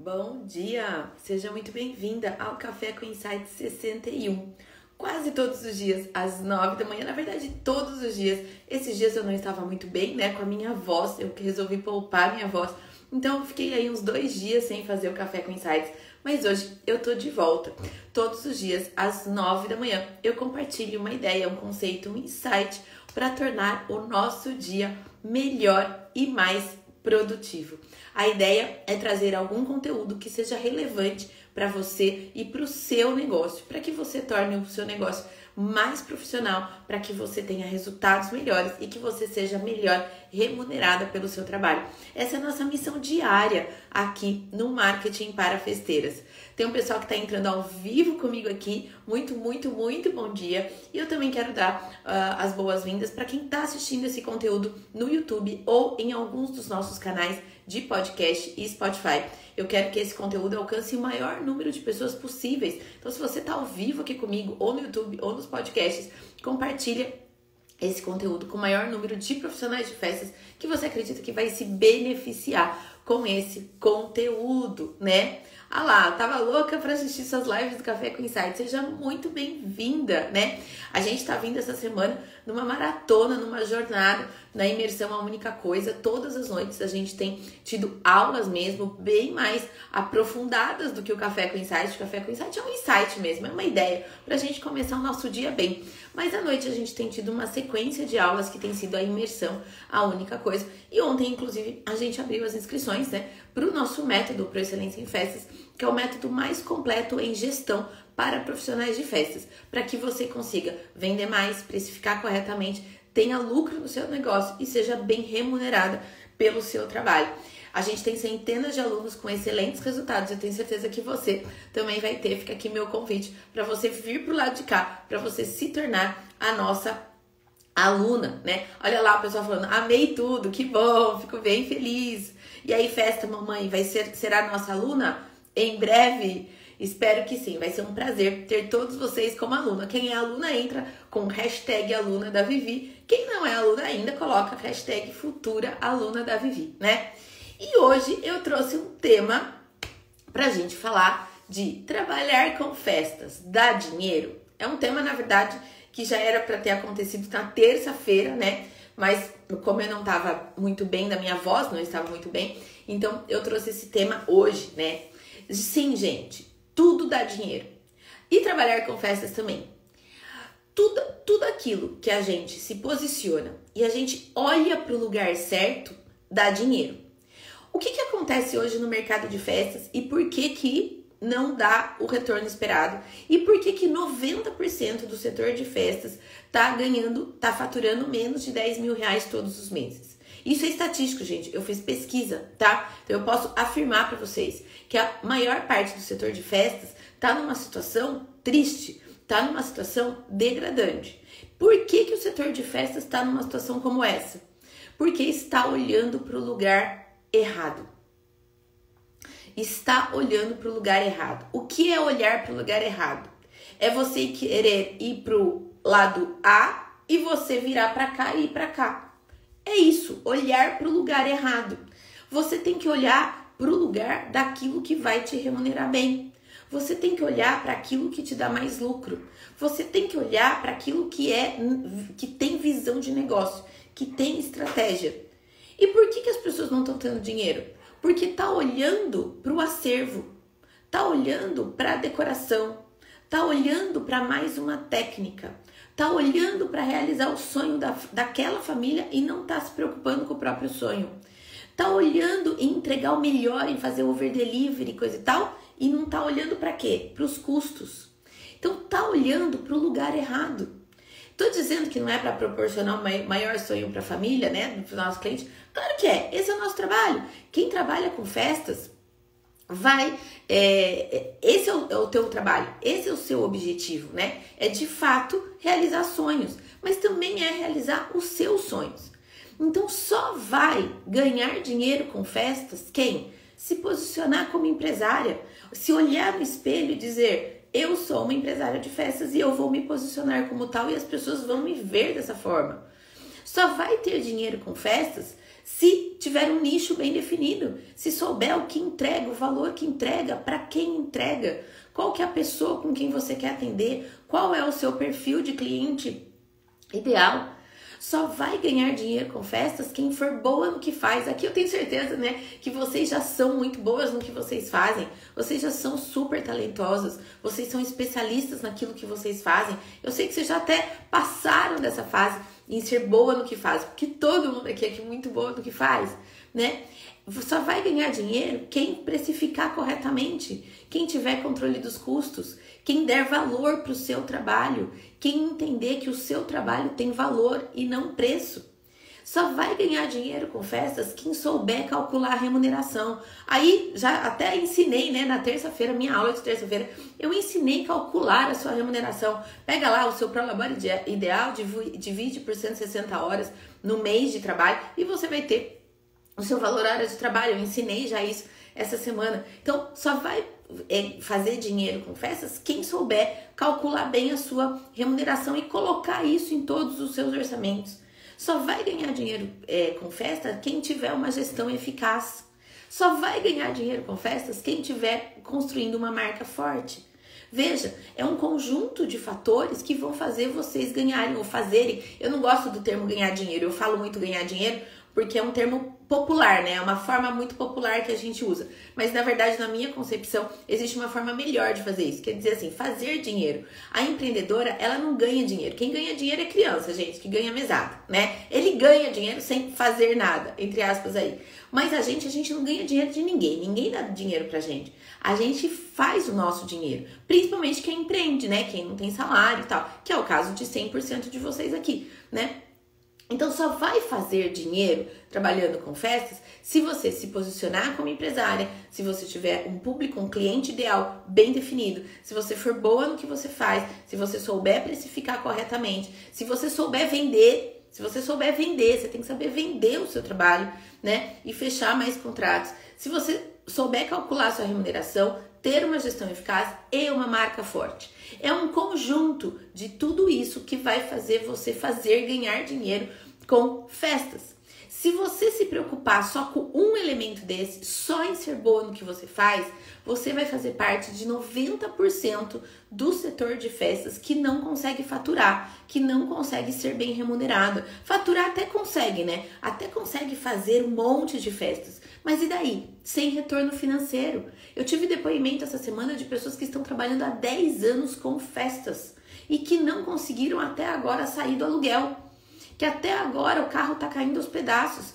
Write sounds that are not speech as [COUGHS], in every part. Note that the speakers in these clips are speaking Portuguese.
Bom dia! Seja muito bem-vinda ao Café com Insight 61. Quase todos os dias, às 9 da manhã, na verdade, todos os dias. Esses dias eu não estava muito bem, né, com a minha voz, eu resolvi poupar minha voz. Então eu fiquei aí uns dois dias sem fazer o Café com Insights, mas hoje eu tô de volta. Todos os dias, às 9 da manhã, eu compartilho uma ideia, um conceito, um insight para tornar o nosso dia melhor e mais produtivo. A ideia é trazer algum conteúdo que seja relevante para você e para o seu negócio, para que você torne o seu negócio mais profissional, para que você tenha resultados melhores e que você seja melhor remunerada pelo seu trabalho. Essa é a nossa missão diária aqui no Marketing para Festeiras. Tem um pessoal que está entrando ao vivo comigo aqui. Muito, muito, muito bom dia. E eu também quero dar uh, as boas-vindas para quem está assistindo esse conteúdo no YouTube ou em alguns dos nossos canais de podcast e Spotify. Eu quero que esse conteúdo alcance o maior número de pessoas possíveis. Então, se você está ao vivo aqui comigo, ou no YouTube, ou nos podcasts, compartilha esse conteúdo com o maior número de profissionais de festas que você acredita que vai se beneficiar com esse conteúdo, né? Ah lá, tava louca para assistir suas lives do Café com Insight. Seja muito bem-vinda, né? A gente tá vindo essa semana numa maratona, numa jornada, na imersão a única coisa. Todas as noites a gente tem tido aulas mesmo bem mais aprofundadas do que o Café com Insight. O Café com Insight é um insight mesmo, é uma ideia pra gente começar o nosso dia bem. Mas à noite a gente tem tido uma sequência de aulas que tem sido a imersão a única coisa. E ontem, inclusive, a gente abriu as inscrições, né, pro nosso método Pro Excelência em Festas que é o método mais completo em gestão para profissionais de festas, para que você consiga vender mais, precificar corretamente, tenha lucro no seu negócio e seja bem remunerada pelo seu trabalho. A gente tem centenas de alunos com excelentes resultados. Eu tenho certeza que você também vai ter. Fica aqui meu convite para você vir para o lado de cá, para você se tornar a nossa aluna, né? Olha lá o pessoal falando, amei tudo, que bom, fico bem feliz. E aí, festa, mamãe, vai ser será nossa aluna? em breve. Espero que sim, vai ser um prazer ter todos vocês como aluna. Quem é aluna entra com hashtag aluna da Vivi. Quem não é aluna ainda, coloca hashtag futura aluna da Vivi, né? E hoje eu trouxe um tema pra gente falar de trabalhar com festas, dá dinheiro? É um tema, na verdade, que já era para ter acontecido na terça-feira, né? Mas como eu não estava muito bem da minha voz, não estava muito bem, então eu trouxe esse tema hoje, né? Sim, gente, tudo dá dinheiro. E trabalhar com festas também. Tudo, tudo aquilo que a gente se posiciona e a gente olha para o lugar certo dá dinheiro. O que, que acontece hoje no mercado de festas e por que, que não dá o retorno esperado? E por que, que 90% do setor de festas tá ganhando, tá faturando menos de 10 mil reais todos os meses? Isso é estatístico, gente. Eu fiz pesquisa, tá? Então eu posso afirmar para vocês que a maior parte do setor de festas está numa situação triste, está numa situação degradante. Por que, que o setor de festas está numa situação como essa? Porque está olhando para o lugar errado. Está olhando para o lugar errado. O que é olhar para o lugar errado? É você querer ir para o lado A e você virar para cá e ir para cá. É isso, olhar para o lugar errado. Você tem que olhar para o lugar daquilo que vai te remunerar bem. Você tem que olhar para aquilo que te dá mais lucro. Você tem que olhar para aquilo que é que tem visão de negócio, que tem estratégia. E por que, que as pessoas não estão tendo dinheiro? Porque tá olhando para o acervo, tá olhando para a decoração, tá olhando para mais uma técnica, tá olhando para realizar o sonho da, daquela família e não tá se preocupando com o próprio sonho. Tá olhando em entregar o melhor, em fazer over delivery, coisa e tal, e não tá olhando para quê? Para os custos. Então tá olhando para o lugar errado. Tô dizendo que não é para proporcionar o maior sonho para a família, né, para os nossos clientes. Claro que é. Esse é o nosso trabalho. Quem trabalha com festas vai. É, esse é o, é o teu trabalho, esse é o seu objetivo, né? É de fato realizar sonhos, mas também é realizar os seus sonhos. Então só vai ganhar dinheiro com festas quem se posicionar como empresária, se olhar no espelho e dizer: eu sou uma empresária de festas e eu vou me posicionar como tal e as pessoas vão me ver dessa forma. Só vai ter dinheiro com festas se tiver um nicho bem definido, se souber o que entrega, o valor que entrega, para quem entrega, qual que é a pessoa com quem você quer atender, qual é o seu perfil de cliente ideal. Só vai ganhar dinheiro com festas quem for boa no que faz. Aqui eu tenho certeza, né, que vocês já são muito boas no que vocês fazem. Vocês já são super talentosos. Vocês são especialistas naquilo que vocês fazem. Eu sei que vocês já até passaram dessa fase em ser boa no que faz, porque todo mundo aqui é muito boa no que faz, né? Só vai ganhar dinheiro quem precificar corretamente, quem tiver controle dos custos, quem der valor para o seu trabalho, quem entender que o seu trabalho tem valor e não preço. Só vai ganhar dinheiro com festas quem souber calcular a remuneração. Aí já até ensinei, né, na terça-feira, minha aula de terça-feira, eu ensinei calcular a sua remuneração. Pega lá o seu prolabore ideal, divide por 160 horas no mês de trabalho e você vai ter o seu valor hora de trabalho. Eu ensinei já isso essa semana. Então, só vai é, fazer dinheiro com festas quem souber calcular bem a sua remuneração e colocar isso em todos os seus orçamentos. Só vai ganhar dinheiro é, com festa quem tiver uma gestão eficaz. Só vai ganhar dinheiro com festas quem tiver construindo uma marca forte. Veja, é um conjunto de fatores que vão fazer vocês ganharem ou fazerem. Eu não gosto do termo ganhar dinheiro, eu falo muito ganhar dinheiro porque é um termo popular, né? É uma forma muito popular que a gente usa. Mas na verdade, na minha concepção, existe uma forma melhor de fazer isso. Quer dizer assim, fazer dinheiro. A empreendedora, ela não ganha dinheiro. Quem ganha dinheiro é criança, gente, que ganha mesada, né? Ele ganha dinheiro sem fazer nada, entre aspas aí. Mas a gente, a gente não ganha dinheiro de ninguém. Ninguém dá dinheiro pra gente. A gente faz o nosso dinheiro. Principalmente quem empreende, né? Quem não tem salário e tal. Que é o caso de 100% de vocês aqui, né? Então só vai fazer dinheiro trabalhando com festas se você se posicionar como empresária, se você tiver um público, um cliente ideal bem definido, se você for boa no que você faz, se você souber precificar corretamente, se você souber vender, se você souber vender, você tem que saber vender o seu trabalho, né? E fechar mais contratos. Se você souber calcular sua remuneração, ter uma gestão eficaz e uma marca forte. É um conjunto de tudo isso que vai fazer você fazer ganhar dinheiro com festas. Se você se preocupar só com um elemento desse, só em ser boa no que você faz, você vai fazer parte de 90% do setor de festas que não consegue faturar, que não consegue ser bem remunerado. Faturar até consegue, né? Até consegue fazer um monte de festas. Mas e daí? Sem retorno financeiro. Eu tive depoimento essa semana de pessoas que estão trabalhando há 10 anos com festas e que não conseguiram até agora sair do aluguel que até agora o carro tá caindo aos pedaços.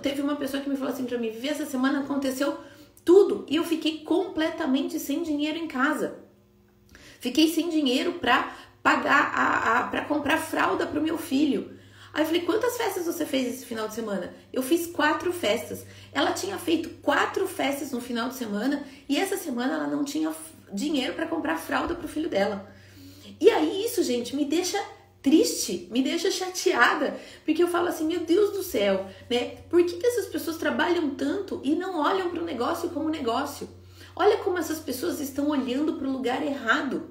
Teve uma pessoa que me falou assim pra mim: Vivi, essa semana aconteceu tudo e eu fiquei completamente sem dinheiro em casa. Fiquei sem dinheiro para pagar a, a para comprar fralda pro meu filho. Aí eu falei: "Quantas festas você fez esse final de semana?" Eu fiz quatro festas. Ela tinha feito quatro festas no final de semana e essa semana ela não tinha dinheiro para comprar fralda pro filho dela. E aí isso, gente, me deixa triste, me deixa chateada, porque eu falo assim, meu Deus do céu, né? Por que, que essas pessoas trabalham tanto e não olham para o negócio como negócio? Olha como essas pessoas estão olhando para o lugar errado.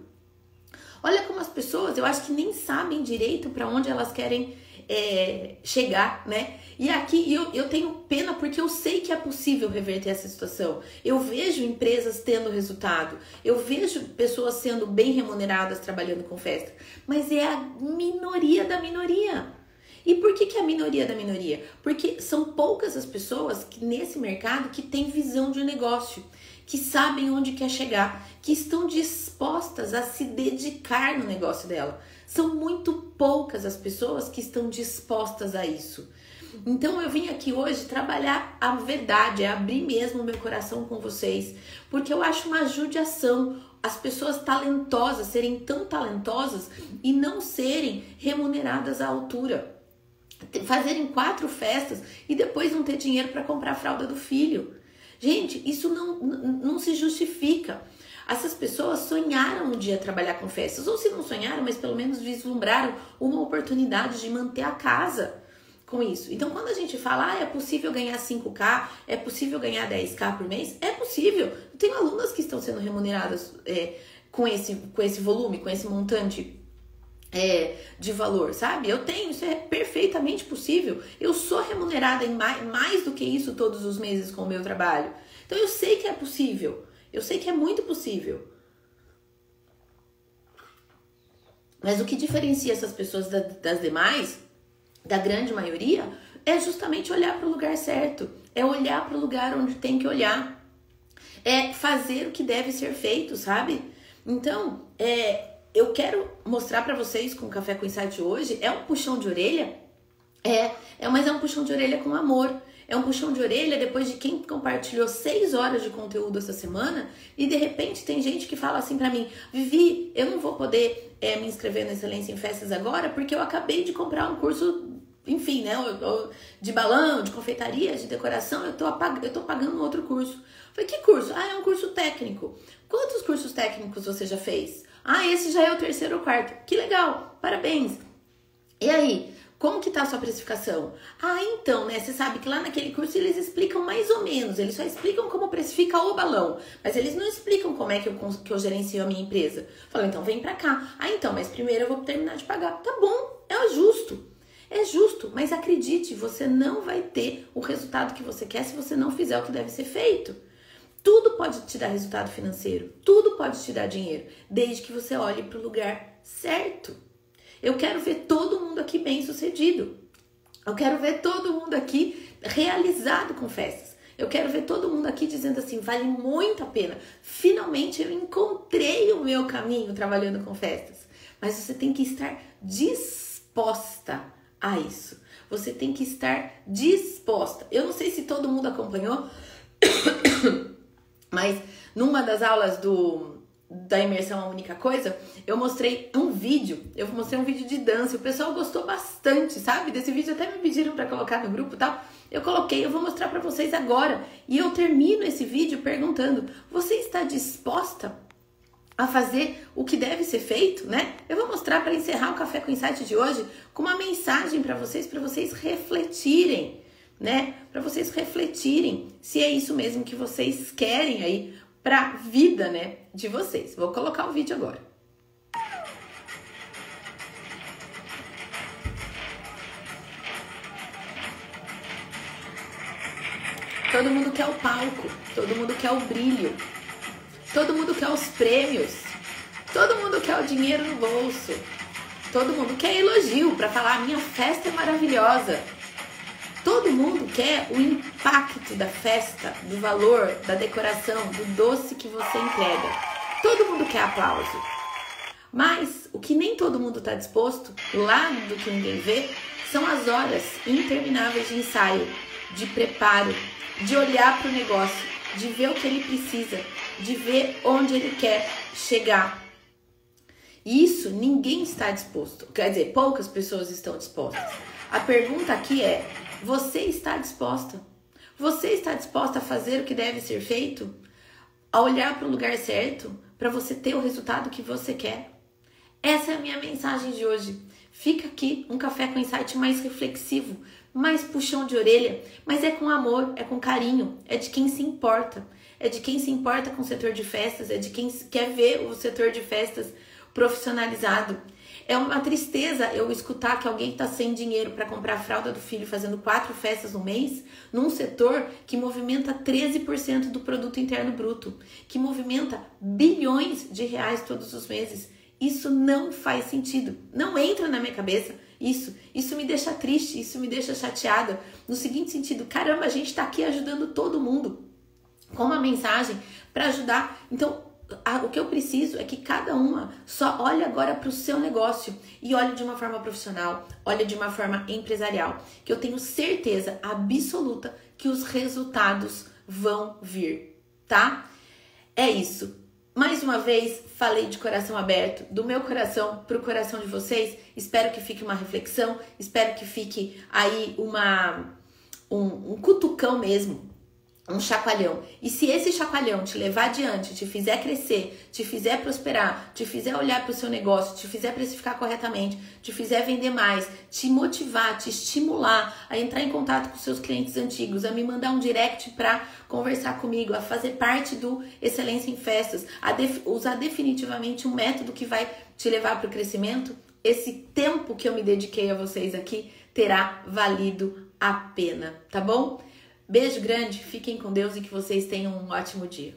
Olha como as pessoas, eu acho que nem sabem direito para onde elas querem é, chegar, né? E aqui eu, eu tenho pena porque eu sei que é possível reverter essa situação. Eu vejo empresas tendo resultado, eu vejo pessoas sendo bem remuneradas trabalhando com festa, mas é a minoria da minoria. E por que, que é a minoria da minoria? Porque são poucas as pessoas que nesse mercado que têm visão de negócio, que sabem onde quer chegar, que estão dispostas a se dedicar no negócio dela. São muito poucas as pessoas que estão dispostas a isso. Então eu vim aqui hoje trabalhar a verdade, é abrir mesmo meu coração com vocês, porque eu acho uma judiação as pessoas talentosas serem tão talentosas e não serem remuneradas à altura. Fazerem quatro festas e depois não ter dinheiro para comprar a fralda do filho. Gente, isso não, não se justifica. Essas pessoas sonharam um dia trabalhar com festas, ou se não sonharam, mas pelo menos vislumbraram uma oportunidade de manter a casa com isso. Então, quando a gente fala, ah, é possível ganhar 5K, é possível ganhar 10K por mês, é possível. Eu tenho alunas que estão sendo remuneradas é, com, esse, com esse volume, com esse montante é, de valor, sabe? Eu tenho, isso é perfeitamente possível. Eu sou remunerada em mais, mais do que isso todos os meses com o meu trabalho. Então eu sei que é possível. Eu sei que é muito possível. Mas o que diferencia essas pessoas das demais, da grande maioria, é justamente olhar para o lugar certo. É olhar para o lugar onde tem que olhar. É fazer o que deve ser feito, sabe? Então, é, eu quero mostrar para vocês com o Café com Insight hoje, é um puxão de orelha? É, é, mas é um puxão de orelha com amor. É um puxão de orelha depois de quem compartilhou seis horas de conteúdo essa semana e de repente tem gente que fala assim para mim: Vivi, eu não vou poder é, me inscrever no Excelência em Festas agora porque eu acabei de comprar um curso, enfim, né? De balão, de confeitaria, de decoração, eu tô, eu tô pagando outro curso. falei: Que curso? Ah, é um curso técnico. Quantos cursos técnicos você já fez? Ah, esse já é o terceiro ou quarto. Que legal, parabéns. E aí, como que tá a sua precificação? Ah, então, né? Você sabe que lá naquele curso eles explicam mais ou menos, eles só explicam como precifica o balão, mas eles não explicam como é que eu, que eu gerencio a minha empresa. Fala, então vem pra cá. Ah, então, mas primeiro eu vou terminar de pagar. Tá bom, é justo. É justo, mas acredite, você não vai ter o resultado que você quer se você não fizer o que deve ser feito. Tudo pode te dar resultado financeiro, tudo pode te dar dinheiro, desde que você olhe para o lugar certo. Eu quero ver todo mundo aqui bem sucedido. Eu quero ver todo mundo aqui realizado com festas. Eu quero ver todo mundo aqui dizendo assim: vale muito a pena. Finalmente eu encontrei o meu caminho trabalhando com festas. Mas você tem que estar disposta a isso. Você tem que estar disposta. Eu não sei se todo mundo acompanhou, [COUGHS] mas numa das aulas do da imersão a única coisa, eu mostrei um vídeo, eu mostrei um vídeo de dança, o pessoal gostou bastante, sabe? Desse vídeo até me pediram para colocar no grupo, tal. Eu coloquei, eu vou mostrar para vocês agora. E eu termino esse vídeo perguntando: você está disposta a fazer o que deve ser feito, né? Eu vou mostrar para encerrar o café com insight de hoje com uma mensagem para vocês, para vocês refletirem, né? Para vocês refletirem se é isso mesmo que vocês querem aí para vida, né, de vocês. Vou colocar o vídeo agora. Todo mundo quer o palco, todo mundo quer o brilho, todo mundo quer os prêmios, todo mundo quer o dinheiro no bolso, todo mundo quer elogio para falar: minha festa é maravilhosa. Todo mundo quer o impacto da festa, do valor, da decoração, do doce que você entrega. Todo mundo quer aplauso. Mas o que nem todo mundo está disposto, lá do que ninguém vê, são as horas intermináveis de ensaio, de preparo, de olhar para o negócio, de ver o que ele precisa, de ver onde ele quer chegar. Isso ninguém está disposto. Quer dizer, poucas pessoas estão dispostas. A pergunta aqui é: você está disposta? Você está disposta a fazer o que deve ser feito? A olhar para o lugar certo para você ter o resultado que você quer? Essa é a minha mensagem de hoje. Fica aqui um café com insight mais reflexivo, mais puxão de orelha, mas é com amor, é com carinho, é de quem se importa. É de quem se importa com o setor de festas, é de quem quer ver o setor de festas profissionalizado. É uma tristeza eu escutar que alguém está sem dinheiro para comprar a fralda do filho fazendo quatro festas no mês, num setor que movimenta 13% do produto interno bruto, que movimenta bilhões de reais todos os meses. Isso não faz sentido. Não entra na minha cabeça isso. Isso me deixa triste, isso me deixa chateada. No seguinte sentido, caramba, a gente está aqui ajudando todo mundo com uma mensagem para ajudar. Então, o que eu preciso é que cada uma só olhe agora para o seu negócio e olhe de uma forma profissional, olhe de uma forma empresarial, que eu tenho certeza absoluta que os resultados vão vir, tá? É isso. Mais uma vez, falei de coração aberto, do meu coração para o coração de vocês. Espero que fique uma reflexão, espero que fique aí uma um, um cutucão mesmo um chacoalhão. E se esse chacoalhão te levar adiante, te fizer crescer, te fizer prosperar, te fizer olhar para o seu negócio, te fizer precificar corretamente, te fizer vender mais, te motivar, te estimular a entrar em contato com seus clientes antigos, a me mandar um direct para conversar comigo, a fazer parte do Excelência em Festas, a def usar definitivamente um método que vai te levar para o crescimento, esse tempo que eu me dediquei a vocês aqui terá valido a pena, tá bom? Beijo grande, fiquem com Deus e que vocês tenham um ótimo dia.